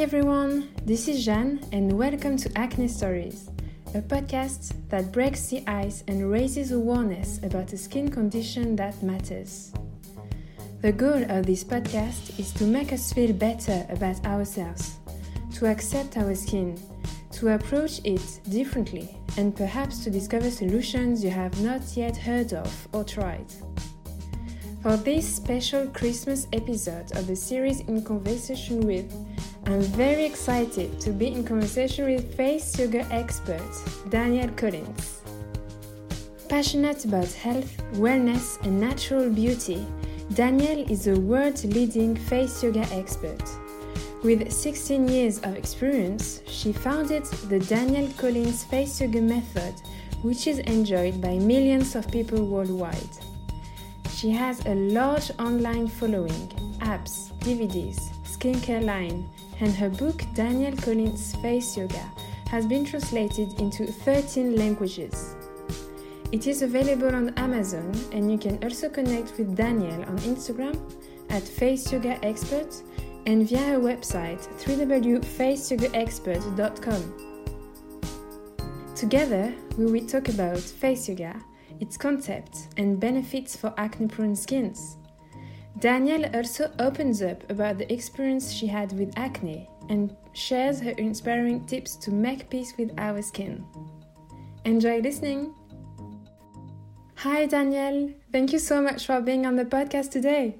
everyone, this is Jeanne, and welcome to Acne Stories, a podcast that breaks the ice and raises awareness about a skin condition that matters. The goal of this podcast is to make us feel better about ourselves, to accept our skin, to approach it differently, and perhaps to discover solutions you have not yet heard of or tried. For this special Christmas episode of the series In Conversation with, I'm very excited to be in conversation with face yoga expert Danielle Collins. Passionate about health, wellness, and natural beauty, Danielle is a world leading face yoga expert. With 16 years of experience, she founded the Danielle Collins Face Yoga Method, which is enjoyed by millions of people worldwide. She has a large online following, apps, DVDs, skincare line, and her book Danielle Collins Face Yoga has been translated into 13 languages. It is available on Amazon and you can also connect with Danielle on Instagram at Face Yoga Expert and via her website www.faceyogaexpert.com. Together, we will talk about face yoga its concept and benefits for acne prone skins. Danielle also opens up about the experience she had with acne and shares her inspiring tips to make peace with our skin. Enjoy listening! Hi, Danielle. Thank you so much for being on the podcast today.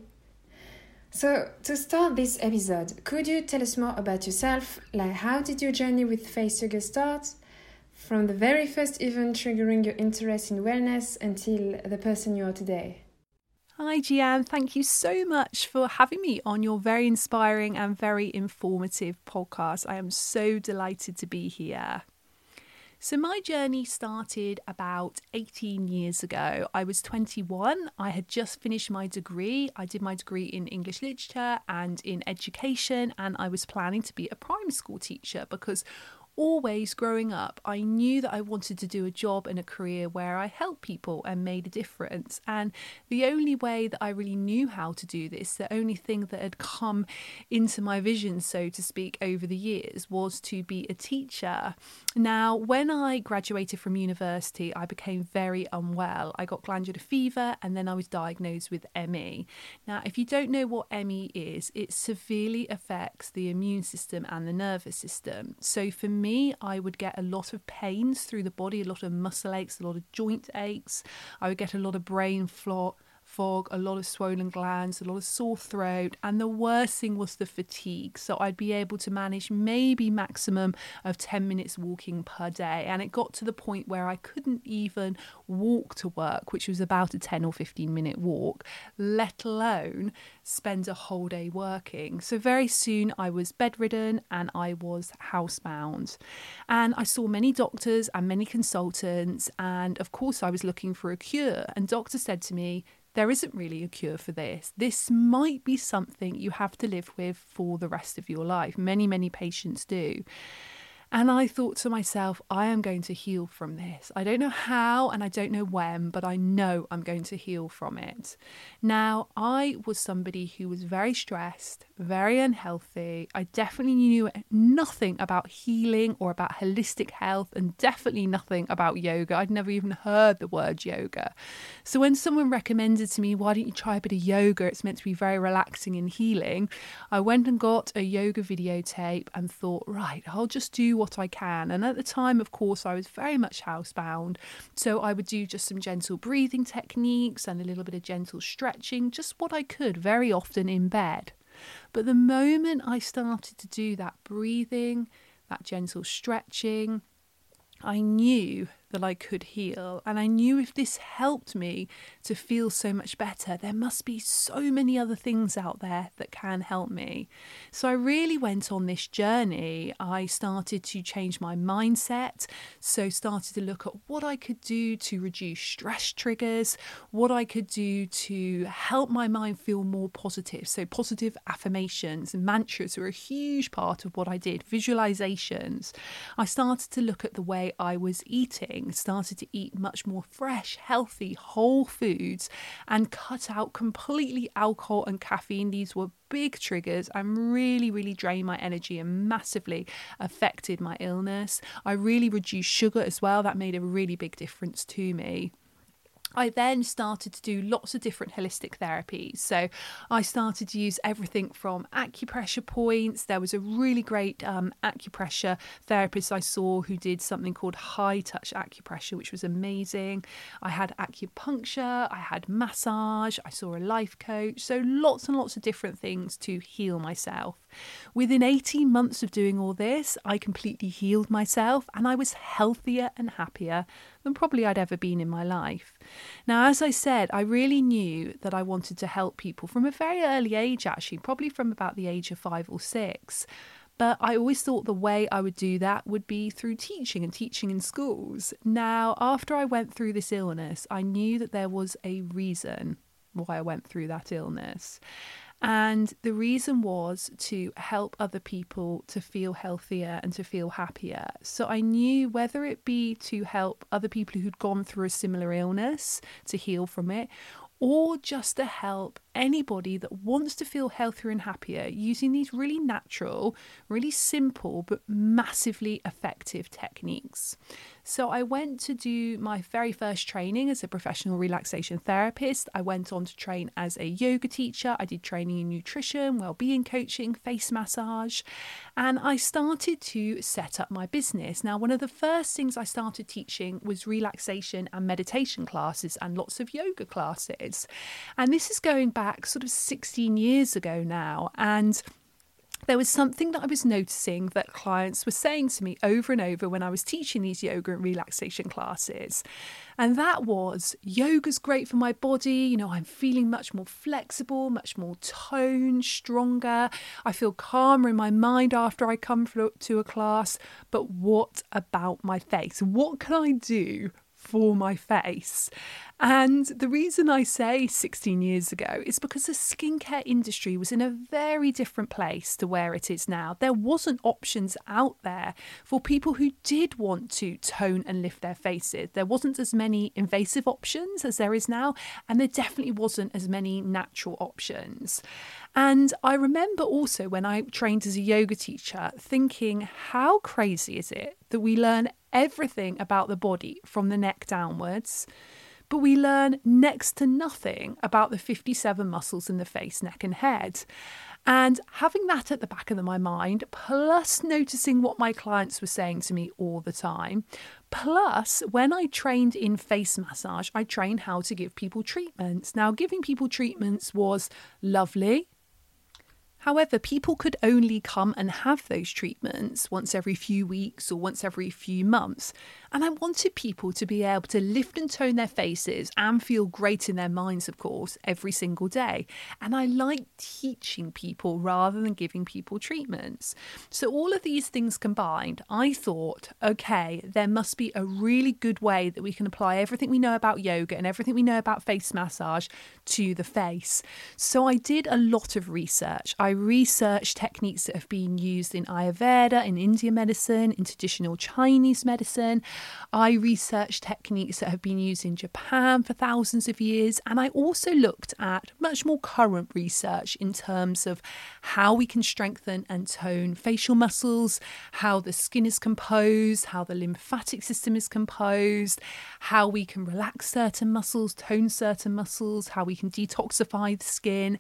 So, to start this episode, could you tell us more about yourself? Like, how did your journey with face yoga start? from the very first event triggering your interest in wellness until the person you are today. Hi, Jeanne. Thank you so much for having me on your very inspiring and very informative podcast. I am so delighted to be here. So, my journey started about 18 years ago. I was 21. I had just finished my degree. I did my degree in English literature and in education, and I was planning to be a primary school teacher because always growing up, I knew that I wanted to do a job and a career where I helped people and made a difference. And the only way that I really knew how to do this, the only thing that had come into my vision, so to speak, over the years was to be a teacher. Now, when I graduated from university, I became very unwell. I got glandular fever and then I was diagnosed with ME. Now, if you don't know what ME is, it severely affects the immune system and the nervous system. So for me, me, I would get a lot of pains through the body, a lot of muscle aches, a lot of joint aches. I would get a lot of brain fog fog, a lot of swollen glands, a lot of sore throat, and the worst thing was the fatigue. So I'd be able to manage maybe maximum of 10 minutes walking per day. And it got to the point where I couldn't even walk to work, which was about a 10 or 15 minute walk, let alone spend a whole day working. So very soon I was bedridden and I was housebound. And I saw many doctors and many consultants. And of course, I was looking for a cure. And doctors said to me, there isn't really a cure for this. This might be something you have to live with for the rest of your life. Many, many patients do. And I thought to myself, I am going to heal from this. I don't know how and I don't know when, but I know I'm going to heal from it. Now, I was somebody who was very stressed, very unhealthy. I definitely knew nothing about healing or about holistic health, and definitely nothing about yoga. I'd never even heard the word yoga. So when someone recommended to me, why don't you try a bit of yoga? It's meant to be very relaxing and healing. I went and got a yoga videotape and thought, right, I'll just do what I can. And at the time, of course, I was very much housebound. So I would do just some gentle breathing techniques and a little bit of gentle stretching, just what I could, very often in bed. But the moment I started to do that breathing, that gentle stretching, I knew that I could heal. And I knew if this helped me to feel so much better, there must be so many other things out there that can help me. So I really went on this journey. I started to change my mindset. So started to look at what I could do to reduce stress triggers, what I could do to help my mind feel more positive. So positive affirmations and mantras were a huge part of what I did, visualizations. I started to look at the way I was eating started to eat much more fresh, healthy, whole foods, and cut out completely alcohol and caffeine. These were big triggers and really, really drained my energy and massively affected my illness. I really reduced sugar as well. That made a really big difference to me. I then started to do lots of different holistic therapies. So I started to use everything from acupressure points. There was a really great um, acupressure therapist I saw who did something called high touch acupressure, which was amazing. I had acupuncture, I had massage, I saw a life coach. So lots and lots of different things to heal myself. Within 18 months of doing all this, I completely healed myself and I was healthier and happier than probably I'd ever been in my life. Now, as I said, I really knew that I wanted to help people from a very early age, actually, probably from about the age of five or six. But I always thought the way I would do that would be through teaching and teaching in schools. Now, after I went through this illness, I knew that there was a reason why I went through that illness. And the reason was to help other people to feel healthier and to feel happier. So I knew whether it be to help other people who'd gone through a similar illness to heal from it, or just to help anybody that wants to feel healthier and happier using these really natural, really simple, but massively effective techniques. So, I went to do my very first training as a professional relaxation therapist. I went on to train as a yoga teacher. I did training in nutrition, well-being coaching, face massage, and I started to set up my business. Now, one of the first things I started teaching was relaxation and meditation classes and lots of yoga classes. And this is going back sort of 16 years ago now. And there was something that I was noticing that clients were saying to me over and over when I was teaching these yoga and relaxation classes. And that was yoga's great for my body. You know, I'm feeling much more flexible, much more toned, stronger. I feel calmer in my mind after I come to a class. But what about my face? What can I do for my face. And the reason I say 16 years ago is because the skincare industry was in a very different place to where it is now. There wasn't options out there for people who did want to tone and lift their faces. There wasn't as many invasive options as there is now, and there definitely wasn't as many natural options. And I remember also when I trained as a yoga teacher thinking, how crazy is it that we learn everything about the body from the neck downwards, but we learn next to nothing about the 57 muscles in the face, neck, and head. And having that at the back of my mind, plus noticing what my clients were saying to me all the time, plus when I trained in face massage, I trained how to give people treatments. Now, giving people treatments was lovely, However, people could only come and have those treatments once every few weeks or once every few months. And I wanted people to be able to lift and tone their faces and feel great in their minds, of course, every single day. And I like teaching people rather than giving people treatments. So, all of these things combined, I thought, okay, there must be a really good way that we can apply everything we know about yoga and everything we know about face massage to the face. So, I did a lot of research. I researched techniques that have been used in Ayurveda, in Indian medicine, in traditional Chinese medicine. I researched techniques that have been used in Japan for thousands of years, and I also looked at much more current research in terms of how we can strengthen and tone facial muscles, how the skin is composed, how the lymphatic system is composed, how we can relax certain muscles, tone certain muscles, how we can detoxify the skin.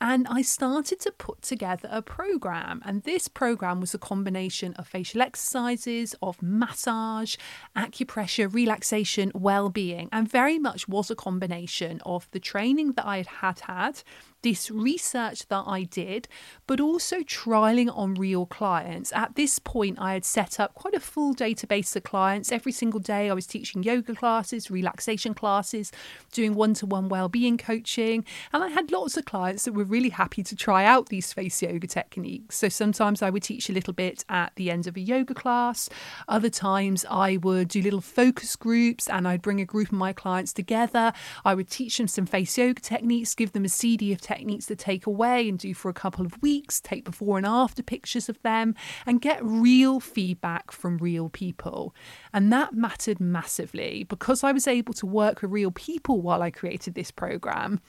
And I started to put together a program, and this program was a combination of facial exercises, of massage, acupressure, relaxation, well being, and very much was a combination of the training that I had had this research that I did, but also trialing on real clients. At this point, I had set up quite a full database of clients. Every single day, I was teaching yoga classes, relaxation classes, doing one to one well-being coaching, and I had lots of clients that were really happy to try out these face yoga techniques. So sometimes I would teach a little bit at the end of a yoga class. Other times, I would do little focus groups and I'd bring a group of my clients together. I would teach them some face yoga techniques, give them a CD of techniques techniques to take away and do for a couple of weeks, take before and after pictures of them, and get real feedback from real people. And that mattered massively because I was able to work with real people while I created this program.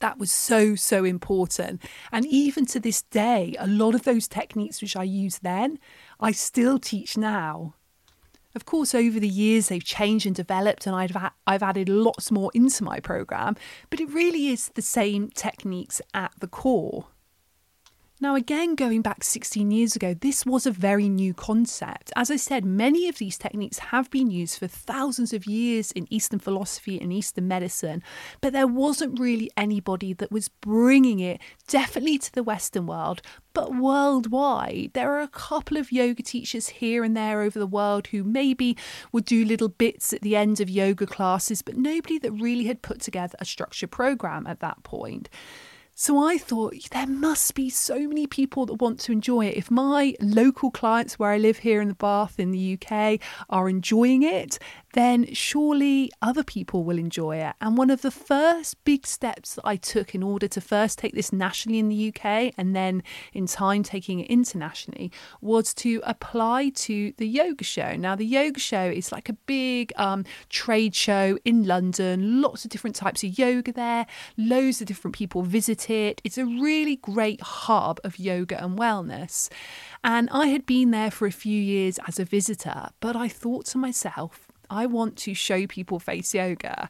That was so, so important. And even to this day, a lot of those techniques which I used then, I still teach now. Of course, over the years they've changed and developed, and I've, I've added lots more into my program, but it really is the same techniques at the core. Now, again, going back 16 years ago, this was a very new concept. As I said, many of these techniques have been used for thousands of years in Eastern philosophy and Eastern medicine, but there wasn't really anybody that was bringing it definitely to the Western world, but worldwide. There are a couple of yoga teachers here and there over the world who maybe would do little bits at the end of yoga classes, but nobody that really had put together a structured program at that point. So I thought there must be so many people that want to enjoy it. If my local clients where I live here in the Bath in the UK are enjoying it, then surely other people will enjoy it. And one of the first big steps that I took in order to first take this nationally in the UK and then in time taking it internationally was to apply to the yoga show. Now, the yoga show is like a big um, trade show in London, lots of different types of yoga there, loads of different people visit it. It's a really great hub of yoga and wellness. And I had been there for a few years as a visitor, but I thought to myself, I want to show people face yoga.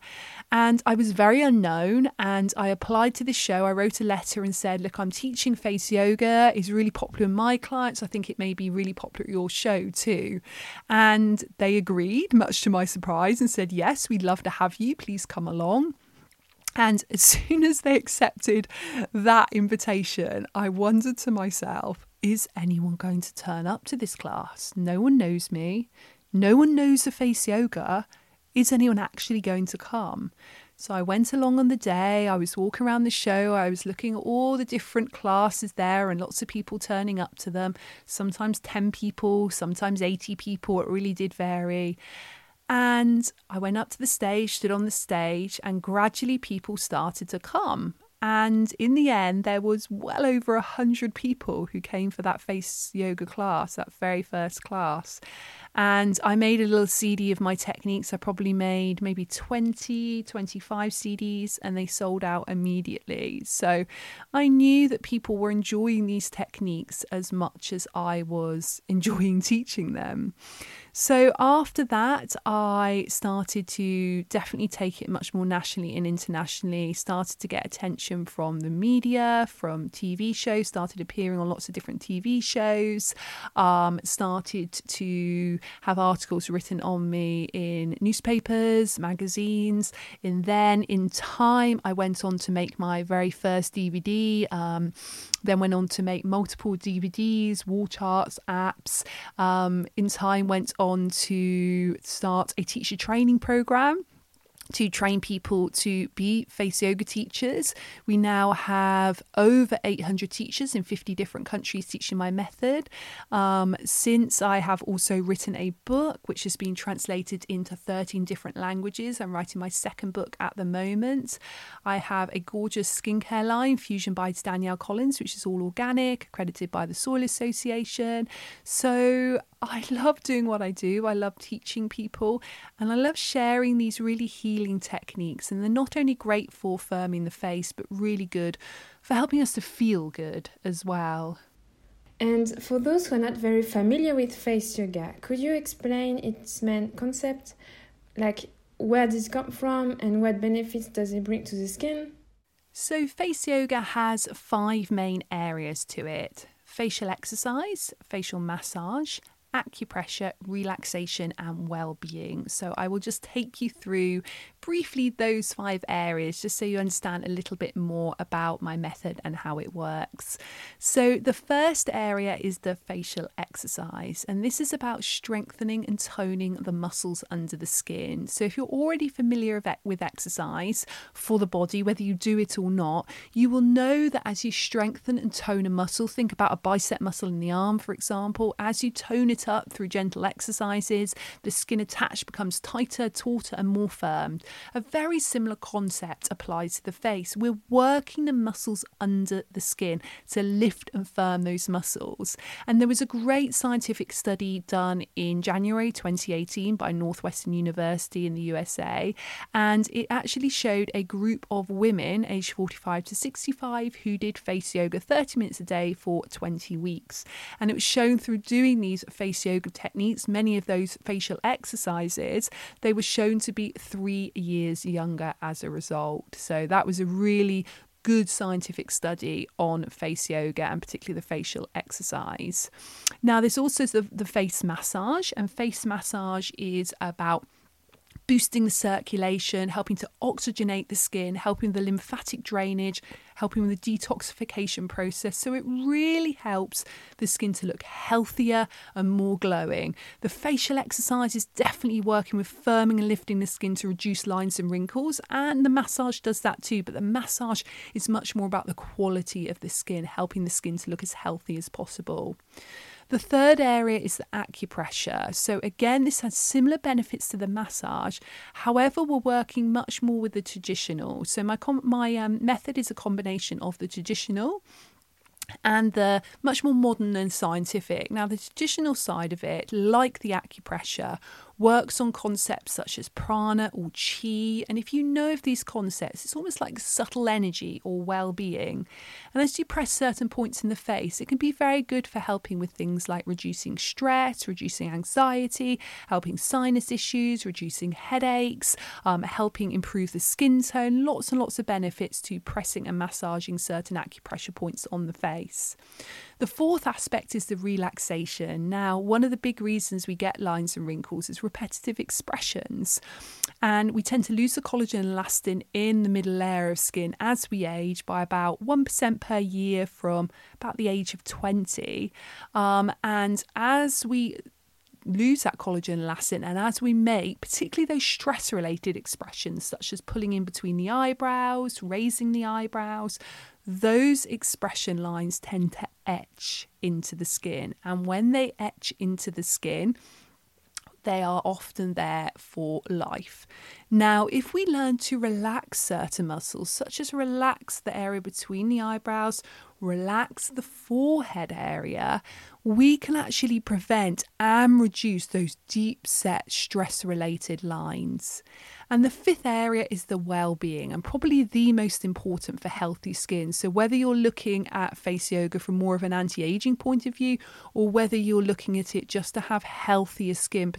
And I was very unknown and I applied to this show. I wrote a letter and said, Look, I'm teaching face yoga. It's really popular in my clients. I think it may be really popular at your show too. And they agreed, much to my surprise, and said, Yes, we'd love to have you. Please come along. And as soon as they accepted that invitation, I wondered to myself, is anyone going to turn up to this class? No one knows me. No one knows the face yoga. Is anyone actually going to come? So I went along on the day, I was walking around the show, I was looking at all the different classes there and lots of people turning up to them. Sometimes 10 people, sometimes 80 people, it really did vary. And I went up to the stage, stood on the stage, and gradually people started to come. And in the end, there was well over a hundred people who came for that face yoga class, that very first class. And I made a little CD of my techniques. I probably made maybe 20, 25 CDs, and they sold out immediately. So I knew that people were enjoying these techniques as much as I was enjoying teaching them. So after that, I started to definitely take it much more nationally and internationally, started to get attention from the media, from TV shows, started appearing on lots of different TV shows, um, started to have articles written on me in newspapers, magazines. And then in time, I went on to make my very first DVD. Um, then went on to make multiple DVDs, wall charts, apps. Um, in time, went on to start a teacher training program to train people to be face yoga teachers. We now have over 800 teachers in 50 different countries teaching my method. Um, since I have also written a book which has been translated into 13 different languages, I'm writing my second book at the moment. I have a gorgeous skincare line, Fusion by Danielle Collins, which is all organic, accredited by the Soil Association. So I love doing what I do. I love teaching people and I love sharing these really healing techniques. And they're not only great for firming the face, but really good for helping us to feel good as well. And for those who are not very familiar with face yoga, could you explain its main concept? Like, where does it come from and what benefits does it bring to the skin? So, face yoga has five main areas to it facial exercise, facial massage, acupressure, relaxation, and well being. So, I will just take you through briefly those five areas just so you understand a little bit more about my method and how it works. So, the first area is the facial exercise, and this is about strengthening and toning the muscles under the skin. So, if you're already familiar with exercise for the body, whether you do it or not, you will know that as you strengthen and tone a muscle, think about a bicep muscle in the arm, for example, as you tone it up through gentle exercises. The skin attached becomes tighter, tauter, and more firm. A very similar concept applies to the face. We're working the muscles under the skin to lift and firm those muscles. And there was a great scientific study done in January 2018 by Northwestern University in the USA, and it actually showed a group of women aged 45 to 65 who did face yoga 30 minutes a day for 20 weeks. And it was shown through doing these face yoga techniques, many of those facial exercises, they were shown to be three years younger as a result. So that was a really good scientific study on face yoga and particularly the facial exercise. Now, there's also the, the face massage, and face massage is about boosting the circulation, helping to oxygenate the skin, helping the lymphatic drainage, helping with the detoxification process. So it really helps the skin to look healthier and more glowing. The facial exercise is definitely working with firming and lifting the skin to reduce lines and wrinkles, and the massage does that too. But the massage is much more about the quality of the skin, helping the skin to look as healthy as possible. The third area is the acupressure. So, again, this has similar benefits to the massage. However, we're working much more with the traditional. So, my, com- my um, method is a combination of the traditional and the much more modern and scientific. Now, the traditional side of it, like the acupressure, works on concepts such as prana or chi. And if you know of these concepts, it's almost like subtle energy or well being. And as you press certain points in the face, it can be very good for helping with things like reducing stress, reducing anxiety, helping sinus issues, reducing headaches, um, helping improve the skin tone. Lots and lots of benefits to pressing and massaging certain acupressure points on the face. The fourth aspect is the relaxation. Now, one of the big reasons we get lines and wrinkles is repetitive expressions. And we tend to lose the collagen and elastin in the middle layer of skin as we age by about 1% per year from about the age of 20. Um, and as we lose that collagen and elastin and as we make particularly those stress related expressions such as pulling in between the eyebrows raising the eyebrows those expression lines tend to etch into the skin. And when they etch into the skin, they are often there for life. Now, if we learn to relax certain muscles, such as relax the area between the eyebrows, relax the forehead area, we can actually prevent and reduce those deep set stress related lines. And the fifth area is the well being, and probably the most important for healthy skin. So, whether you're looking at face yoga from more of an anti aging point of view, or whether you're looking at it just to have healthier skin,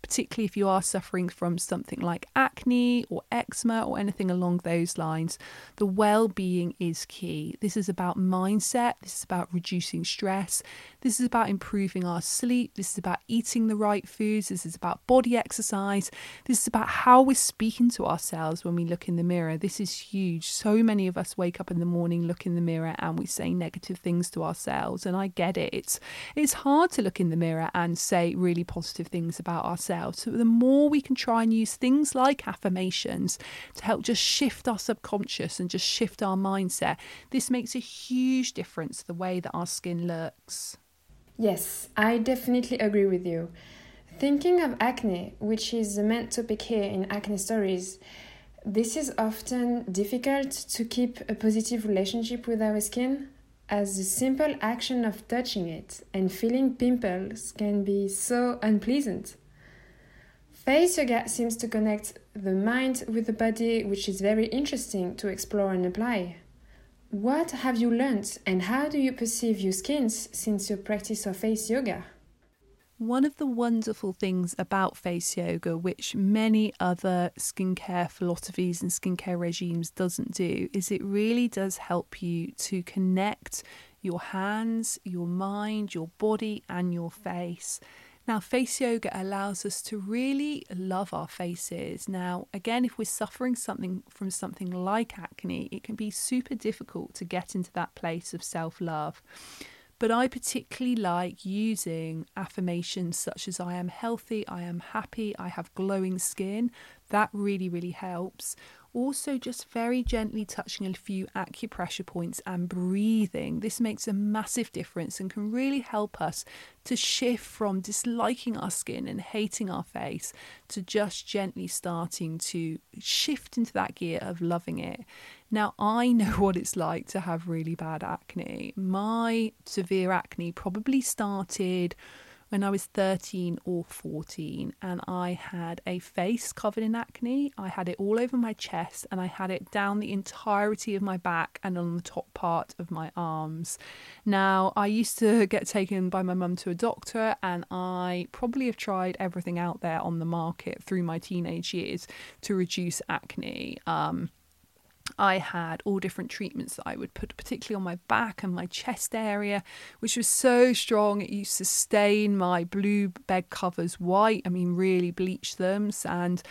particularly if you are suffering from something like acne or eczema or anything along those lines, the well being is key. This is about mindset, this is about reducing stress, this is about improving our sleep, this is about eating the right foods, this is about body exercise, this is about how we're speaking to ourselves when we look in the mirror. This is huge. So many of us wake up in the morning, look in the mirror, and we say negative things to ourselves. And I get it. It's, it's hard to look in the mirror and say really positive things about ourselves. So the more we can try and use things like affirmations to help just shift our subconscious and just shift our mindset, this makes a huge difference to the way that our skin looks. Yes, I definitely agree with you. Thinking of acne, which is the main topic here in Acne Stories, this is often difficult to keep a positive relationship with our skin, as the simple action of touching it and feeling pimples can be so unpleasant. Face yoga seems to connect the mind with the body, which is very interesting to explore and apply. What have you learned and how do you perceive your skins since your practice of face yoga? One of the wonderful things about face yoga, which many other skincare philosophies and skincare regimes doesn't do, is it really does help you to connect your hands, your mind, your body, and your face. Now, face yoga allows us to really love our faces. Now, again, if we're suffering something from something like acne, it can be super difficult to get into that place of self love. But I particularly like using affirmations such as I am healthy, I am happy, I have glowing skin. That really, really helps. Also, just very gently touching a few acupressure points and breathing. This makes a massive difference and can really help us to shift from disliking our skin and hating our face to just gently starting to shift into that gear of loving it. Now, I know what it's like to have really bad acne. My severe acne probably started when I was 13 or 14, and I had a face covered in acne. I had it all over my chest, and I had it down the entirety of my back and on the top part of my arms. Now, I used to get taken by my mum to a doctor, and I probably have tried everything out there on the market through my teenage years to reduce acne. Um, I had all different treatments that I would put, particularly on my back and my chest area, which was so strong. It used to stain my blue bed covers white. I mean, really bleach them. And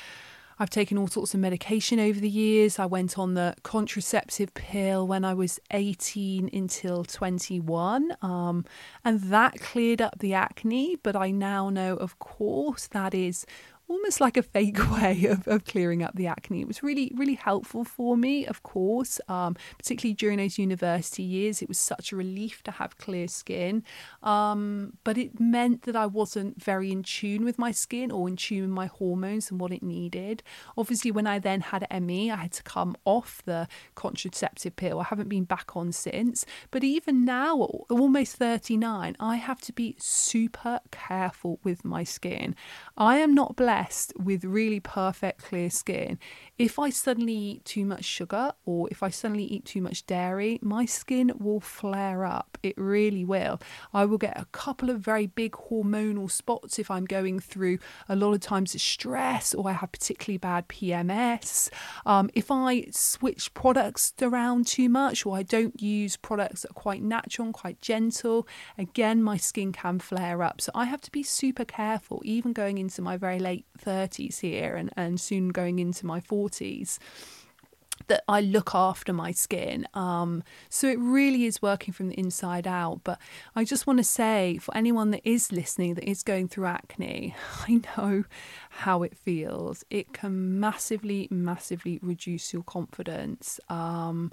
I've taken all sorts of medication over the years. I went on the contraceptive pill when I was 18 until 21, um, and that cleared up the acne. But I now know, of course, that is almost like a fake way of, of clearing up the acne. It was really, really helpful for me, of course, um, particularly during those university years. It was such a relief to have clear skin. Um, but it meant that I wasn't very in tune with my skin or in tune with my hormones and what it needed. Obviously, when I then had ME, I had to come off the contraceptive pill. I haven't been back on since. But even now, almost 39, I have to be super careful with my skin. I am not blessed blessed with really perfect clear skin, if I suddenly eat too much sugar or if I suddenly eat too much dairy, my skin will flare up. It really will. I will get a couple of very big hormonal spots if I'm going through a lot of times stress or I have particularly bad PMS. Um, if I switch products around too much or I don't use products that are quite natural and quite gentle, again, my skin can flare up. So I have to be super careful, even going into my very late 30s here and, and soon going into my 40s that I look after my skin. Um, so it really is working from the inside out. But I just want to say for anyone that is listening that is going through acne, I know how it feels. It can massively, massively reduce your confidence. Um,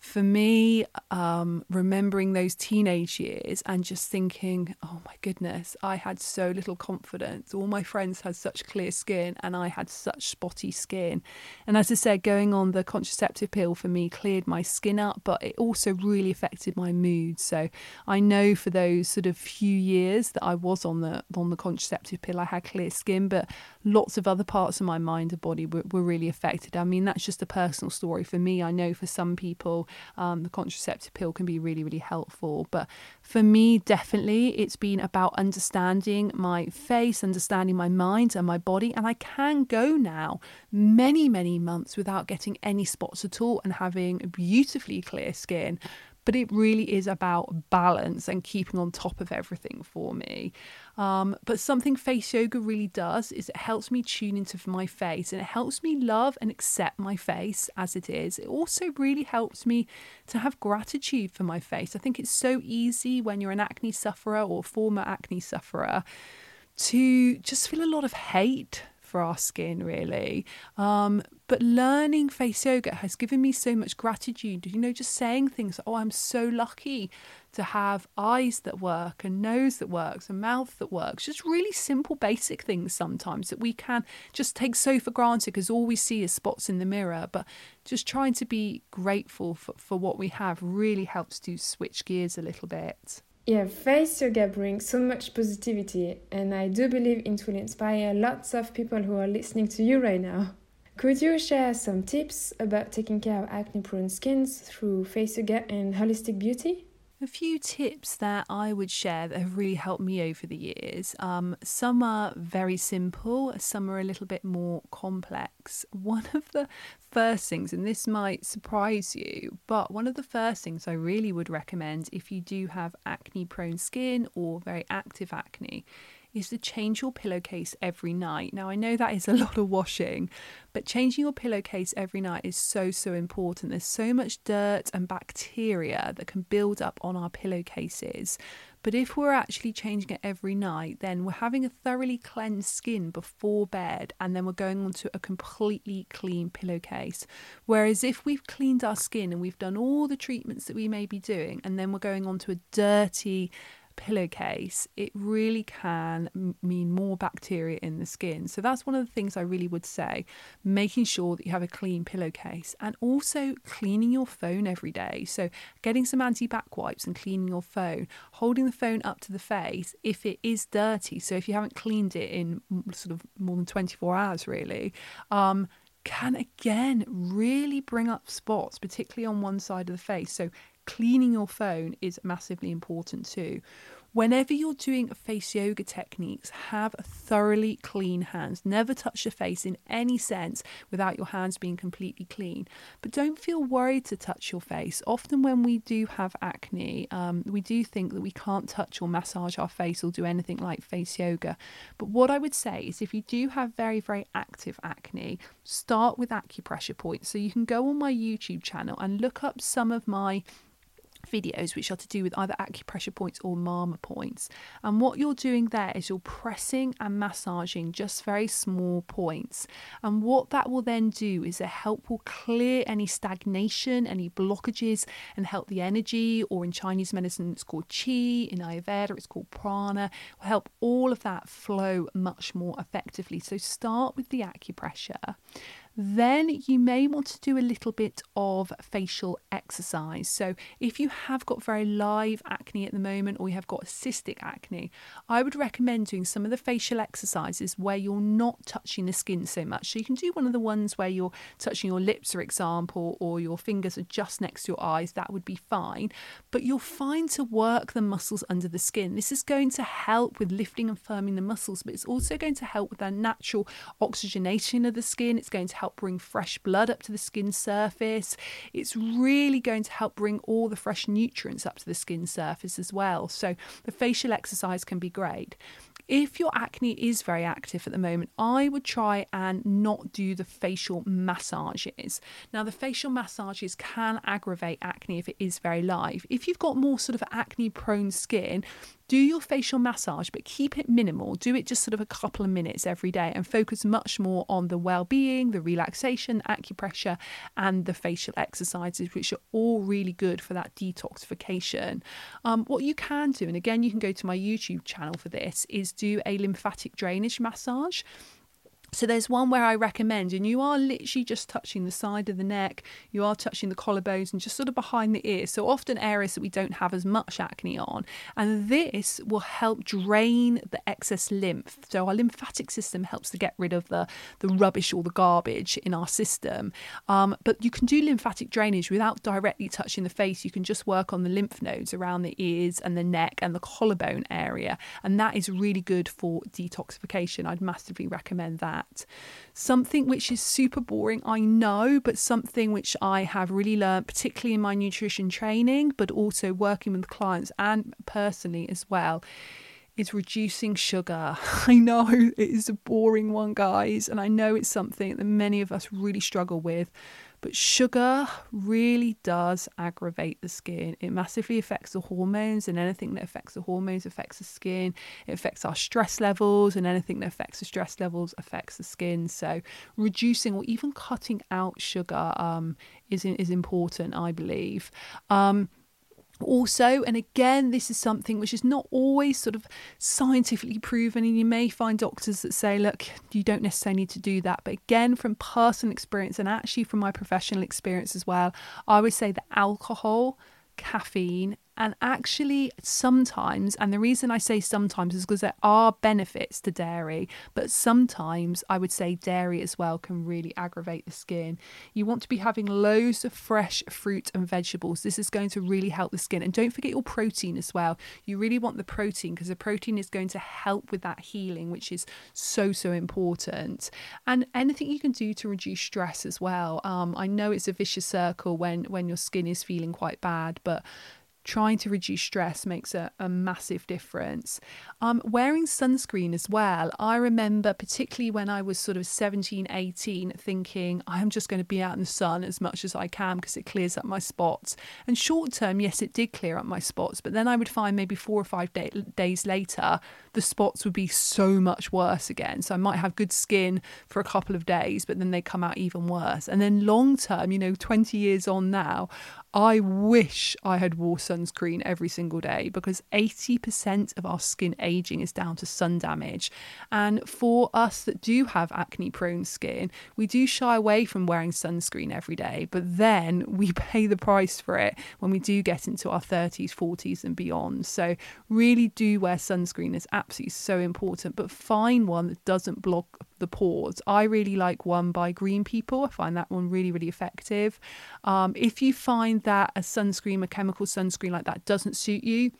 for me, um, remembering those teenage years and just thinking, oh my goodness, I had so little confidence. All my friends had such clear skin and I had such spotty skin. And as I said, going on the contraceptive pill for me cleared my skin up, but it also really affected my mood. So I know for those sort of few years that I was on the on the contraceptive pill, I had clear skin, but lots of other parts of my mind and body were, were really affected. I mean, that's just a personal story for me. I know for some people, um, the contraceptive pill can be really, really helpful. But for me, definitely, it's been about understanding my face, understanding my mind and my body. And I can go now many, many months without getting any spots at all and having beautifully clear skin but it really is about balance and keeping on top of everything for me. Um, but something face yoga really does is it helps me tune into my face and it helps me love and accept my face as it is. It also really helps me to have gratitude for my face. I think it's so easy when you're an acne sufferer or former acne sufferer to just feel a lot of hate for our skin, really. Um, but learning face yoga has given me so much gratitude. You know, just saying things, oh, I'm so lucky to have eyes that work, and nose that works, a mouth that works. Just really simple, basic things sometimes that we can just take so for granted because all we see is spots in the mirror. But just trying to be grateful for, for what we have really helps to switch gears a little bit. Yeah, face yoga brings so much positivity, and I do believe it will inspire lots of people who are listening to you right now. Could you share some tips about taking care of acne prone skins through face yoga and holistic beauty? A few tips that I would share that have really helped me over the years. Um, some are very simple, some are a little bit more complex. One of the first things, and this might surprise you, but one of the first things I really would recommend if you do have acne prone skin or very active acne is to change your pillowcase every night. Now, I know that is a lot of washing, but changing your pillowcase every night is so, so important. There's so much dirt and bacteria that can build up on our pillowcases But if we're actually changing it every night, then we're having a thoroughly cleansed skin before bed and then we're going onto a completely clean pillowcase. Whereas if we've cleaned our skin and we've done all the treatments that we may be doing and then we're going onto a dirty, pillowcase, it really can mean more bacteria in the skin. So that's one of the things I really would say making sure that you have a clean pillowcase and also cleaning your phone every day. So getting some anti bac wipes and cleaning your phone, holding the phone up to the face if it is dirty. So if you haven't cleaned it in sort of more than 24 hours, really. Um, can again really bring up spots, particularly on one side of the face. So, cleaning your phone is massively important too. Whenever you're doing face yoga techniques, have thoroughly clean hands. Never touch your face in any sense without your hands being completely clean. But don't feel worried to touch your face. Often, when we do have acne, um, we do think that we can't touch or massage our face or do anything like face yoga. But what I would say is if you do have very, very active acne, start with acupressure points. So you can go on my YouTube channel and look up some of my videos which are to do with either acupressure points or marma points. And what you're doing there is you're pressing and massaging just very small points. And what that will then do is it help will clear any stagnation, any blockages, and help the energy, or in Chinese medicine it's called qi, in Ayurveda it's called prana, will help all of that flow much more effectively. So start with the acupressure then you may want to do a little bit of facial exercise. So, if you have got very live acne at the moment or you have got cystic acne, I would recommend doing some of the facial exercises where you're not touching the skin so much. So, you can do one of the ones where you're touching your lips, for example, or your fingers are just next to your eyes, that would be fine. But you're fine to work the muscles under the skin. This is going to help with lifting and firming the muscles, but it's also going to help with the natural oxygenation of the skin. It's going to help help bring fresh blood up to the skin surface. It's really going to help bring all the fresh nutrients up to the skin surface as well. So the facial exercise can be great. If your acne is very active at the moment, I would try and not do the facial massages. Now, the facial massages can aggravate acne if it is very live. If you've got more sort of acne prone skin, do your facial massage, but keep it minimal. Do it just sort of a couple of minutes every day and focus much more on the well being, the relaxation, acupressure, and the facial exercises, which are all really good for that detoxification. Um, what you can do, and again, you can go to my YouTube channel for this, is do a lymphatic drainage massage. So there's one where I recommend, and you are literally just touching the side of the neck, you are touching the collarbones and just sort of behind the ear. So often areas that we don't have as much acne on. And this will help drain the excess lymph. So our lymphatic system helps to get rid of the, the rubbish or the garbage in our system. Um, but you can do lymphatic drainage without directly touching the face. You can just work on the lymph nodes around the ears and the neck and the collarbone area. And that is really good for detoxification. I'd massively recommend that Something which is super boring, I know, but something which I have really learned, particularly in my nutrition training, but also working with clients and personally as well is reducing sugar. I know it is a boring one, guys, and I know it's something that many of us really struggle with. But sugar really does aggravate the skin. It massively affects the hormones, and anything that affects the hormones affects the skin. It affects our stress levels, and anything that affects the stress levels affects the skin. So, reducing or even cutting out sugar um, is is important, I believe. Um, also, and again, this is something which is not always sort of scientifically proven, and you may find doctors that say, look, you don't necessarily need to do that. But again, from personal experience and actually from my professional experience as well, I would say that alcohol, caffeine, and actually, sometimes, and the reason I say sometimes is because there are benefits to dairy, but sometimes I would say dairy as well can really aggravate the skin. You want to be having loads of fresh fruit and vegetables. This is going to really help the skin. And don't forget your protein as well. You really want the protein because the protein is going to help with that healing, which is so, so important. And anything you can do to reduce stress as well. Um, I know it's a vicious circle when when your skin is feeling quite bad, but trying to reduce stress makes a, a massive difference. Um, wearing sunscreen as well. I remember, particularly when I was sort of 17, 18, thinking, I'm just going to be out in the sun as much as I can because it clears up my spots. And short term, yes, it did clear up my spots, but then I would find maybe four or five day- days later, the spots would be so much worse again. So I might have good skin for a couple of days, but then they come out even worse. And then long term, you know, 20 years on now, I wish I had wore sunscreen every single day because 80% of our skin aging is down to sun damage. And for us that do have acne prone skin, we do shy away from wearing sunscreen every day, but then we pay the price for it when we do get into our 30s, 40s, and beyond. So, really do wear sunscreen is absolutely so important, but find one that doesn't block the pores. I really like one by Green People. I find that one really, really effective. Um, if you find that a sunscreen, a chemical sunscreen like that doesn't suit you,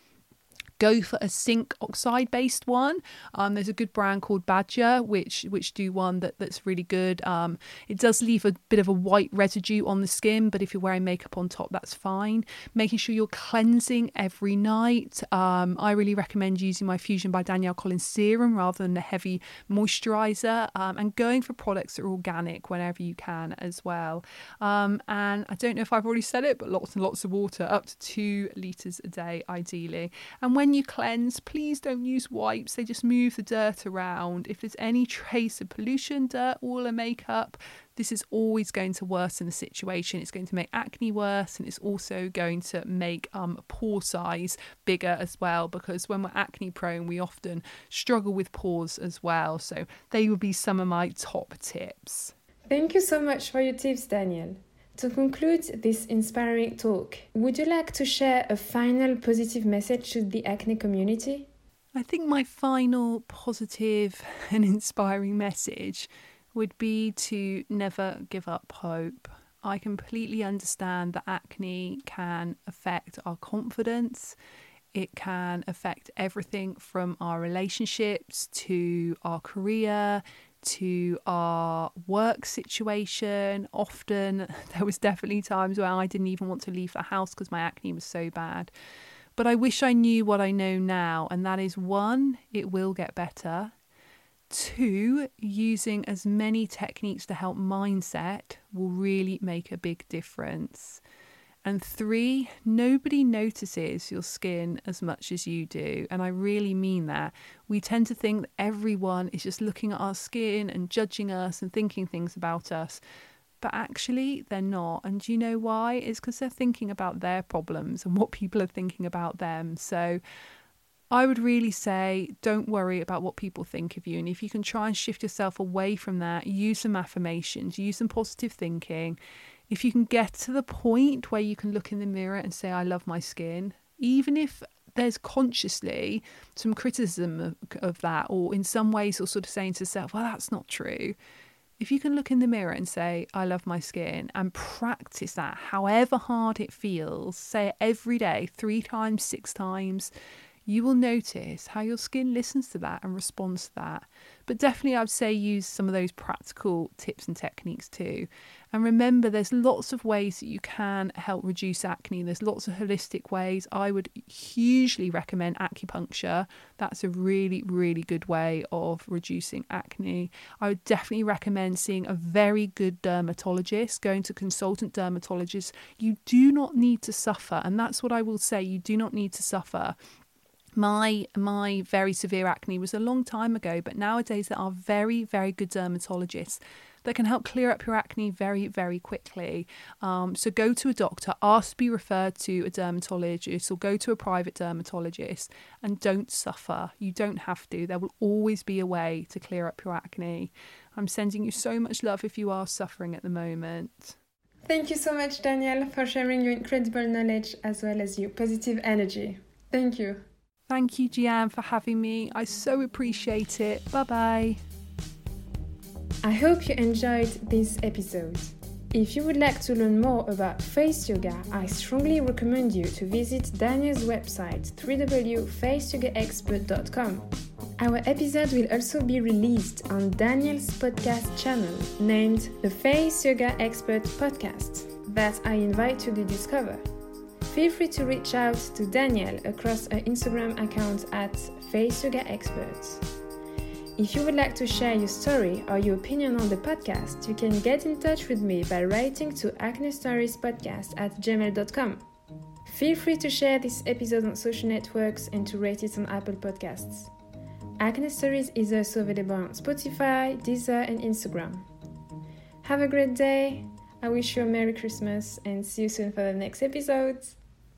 go for a zinc oxide based one. Um, there's a good brand called Badger, which which do one that, that's really good. Um, it does leave a bit of a white residue on the skin, but if you're wearing makeup on top, that's fine. Making sure you're cleansing every night. Um, I really recommend using my Fusion by Danielle Collins serum rather than a heavy moisturizer, um, and going for products that are organic whenever you can as well. Um, and I don't know if I've already said it, but lots and lots of water, up to two liters a day, ideally. And when when you cleanse, please don't use wipes, they just move the dirt around. If there's any trace of pollution, dirt, oil, or makeup, this is always going to worsen the situation. It's going to make acne worse and it's also going to make um, pore size bigger as well because when we're acne prone, we often struggle with pores as well. So, they would be some of my top tips. Thank you so much for your tips, Danielle. To conclude this inspiring talk, would you like to share a final positive message to the acne community? I think my final positive and inspiring message would be to never give up hope. I completely understand that acne can affect our confidence. It can affect everything from our relationships to our career to our work situation. Often, there was definitely times where I didn't even want to leave the house because my acne was so bad. But I wish I knew what I know now, and that is one, it will get better. Two, using as many techniques to help mindset will really make a big difference. And three, nobody notices your skin as much as you do. And I really mean that. We tend to think that everyone is just looking at our skin and judging us and thinking things about us. But actually, they're not. And you know why? It's because they're thinking about their problems and what people are thinking about them. So I would really say don't worry about what people think of you. And if you can try and shift yourself away from that, use some affirmations, use some positive thinking if you can get to the point where you can look in the mirror and say, I love my skin, even if there's consciously some criticism of, of, that, or in some ways, you're sort of saying to yourself, well, that's not true. If you can look in the mirror and say, I love my skin, and practice that, however hard it feels, say it every day, three times, six times, you will notice how your skin listens to that and responds to that. But definitely, I would say use some of those practical tips and techniques too. And remember, there's lots of ways that you can help reduce acne. There's lots of holistic ways. I would hugely recommend acupuncture. That's a really, really good way of reducing acne. I would definitely recommend seeing a very good dermatologist, going to consultant dermatologists. You do not need to suffer. And that's what I will say you do not need to suffer my my very severe acne was a long time ago but nowadays there are very very good dermatologists that can help clear up your acne very, very quickly. Um, so go to a doctor, ask to be referred to a dermatologist, or go to a private dermatologist and don't suffer. You don't have to. There will always be a way to clear up your acne. I'm sending you so much love if you are suffering at the moment. Thank you so much, Danielle, for sharing your incredible knowledge as well as your positive energy. Thank you. Thank you, Jeanne, for having me. I so appreciate it. Bye bye. I hope you enjoyed this episode. If you would like to learn more about face yoga, I strongly recommend you to visit Danielle's website www.faceyogaexpert.com. Our episode will also be released on Danielle's podcast channel named the Face Yoga Expert Podcast that I invite you to discover. feel free to reach out to Daniel across her Instagram account at Face Yoga Experts. If you would like to share your story or your opinion on the podcast, you can get in touch with me by writing to acne stories podcast at gmail.com. Feel free to share this episode on social networks and to rate it on Apple Podcasts. Acne Stories is also available on Spotify, Deezer, and Instagram. Have a great day. I wish you a Merry Christmas and see you soon for the next episodes.